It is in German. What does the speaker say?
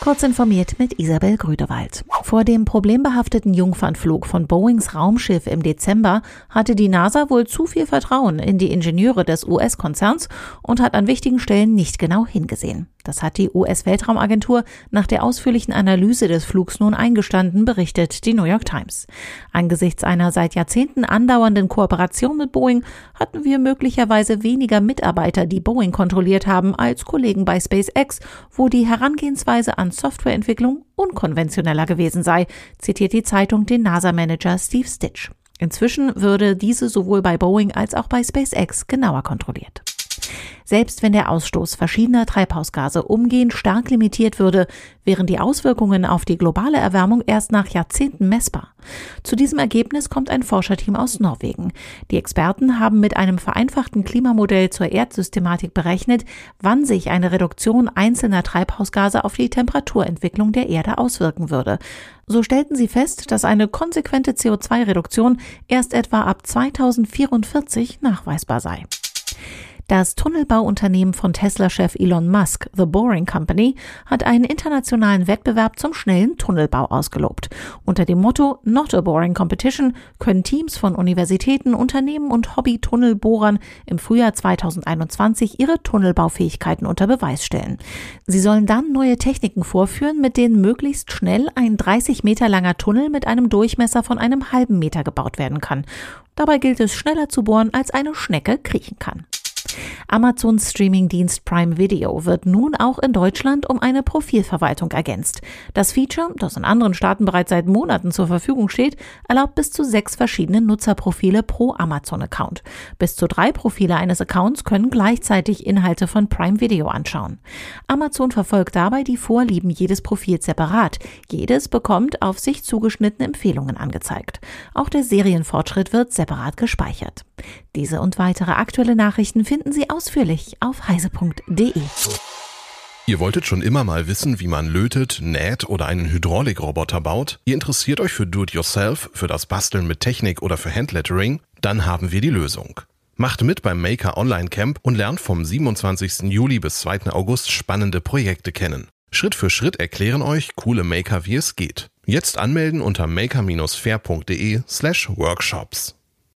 Kurz informiert mit Isabel Grüdewald. Vor dem problembehafteten Jungfernflug von Boeings Raumschiff im Dezember hatte die NASA wohl zu viel Vertrauen in die Ingenieure des US-Konzerns und hat an wichtigen Stellen nicht genau hingesehen. Das hat die US-Weltraumagentur nach der ausführlichen Analyse des Flugs nun eingestanden, berichtet die New York Times. Angesichts einer seit Jahrzehnten andauernden Kooperation mit Boeing hatten wir möglicherweise weniger Mitarbeiter, die Boeing kontrolliert haben, als Kollegen bei SpaceX, wo die Herangehensweise an Softwareentwicklung unkonventioneller gewesen sei, zitiert die Zeitung den NASA-Manager Steve Stitch. Inzwischen würde diese sowohl bei Boeing als auch bei SpaceX genauer kontrolliert. Selbst wenn der Ausstoß verschiedener Treibhausgase umgehend stark limitiert würde, wären die Auswirkungen auf die globale Erwärmung erst nach Jahrzehnten messbar. Zu diesem Ergebnis kommt ein Forscherteam aus Norwegen. Die Experten haben mit einem vereinfachten Klimamodell zur Erdsystematik berechnet, wann sich eine Reduktion einzelner Treibhausgase auf die Temperaturentwicklung der Erde auswirken würde. So stellten sie fest, dass eine konsequente CO2-Reduktion erst etwa ab 2044 nachweisbar sei. Das Tunnelbauunternehmen von Tesla-Chef Elon Musk, The Boring Company, hat einen internationalen Wettbewerb zum schnellen Tunnelbau ausgelobt. Unter dem Motto Not a Boring Competition können Teams von Universitäten, Unternehmen und Hobby-Tunnelbohrern im Frühjahr 2021 ihre Tunnelbaufähigkeiten unter Beweis stellen. Sie sollen dann neue Techniken vorführen, mit denen möglichst schnell ein 30 Meter langer Tunnel mit einem Durchmesser von einem halben Meter gebaut werden kann. Dabei gilt es schneller zu bohren, als eine Schnecke kriechen kann. Amazons Streamingdienst Prime Video wird nun auch in Deutschland um eine Profilverwaltung ergänzt. Das Feature, das in anderen Staaten bereits seit Monaten zur Verfügung steht, erlaubt bis zu sechs verschiedene Nutzerprofile pro Amazon-Account. Bis zu drei Profile eines Accounts können gleichzeitig Inhalte von Prime Video anschauen. Amazon verfolgt dabei die Vorlieben jedes Profils separat. Jedes bekommt auf sich zugeschnittene Empfehlungen angezeigt. Auch der Serienfortschritt wird separat gespeichert. Diese und weitere aktuelle Nachrichten finden Sie ausführlich auf heise.de. Ihr wolltet schon immer mal wissen, wie man lötet, näht oder einen Hydraulikroboter baut? Ihr interessiert euch für Do-it-yourself, für das Basteln mit Technik oder für Handlettering? Dann haben wir die Lösung. Macht mit beim Maker Online Camp und lernt vom 27. Juli bis 2. August spannende Projekte kennen. Schritt für Schritt erklären euch coole Maker, wie es geht. Jetzt anmelden unter maker-fair.de slash workshops.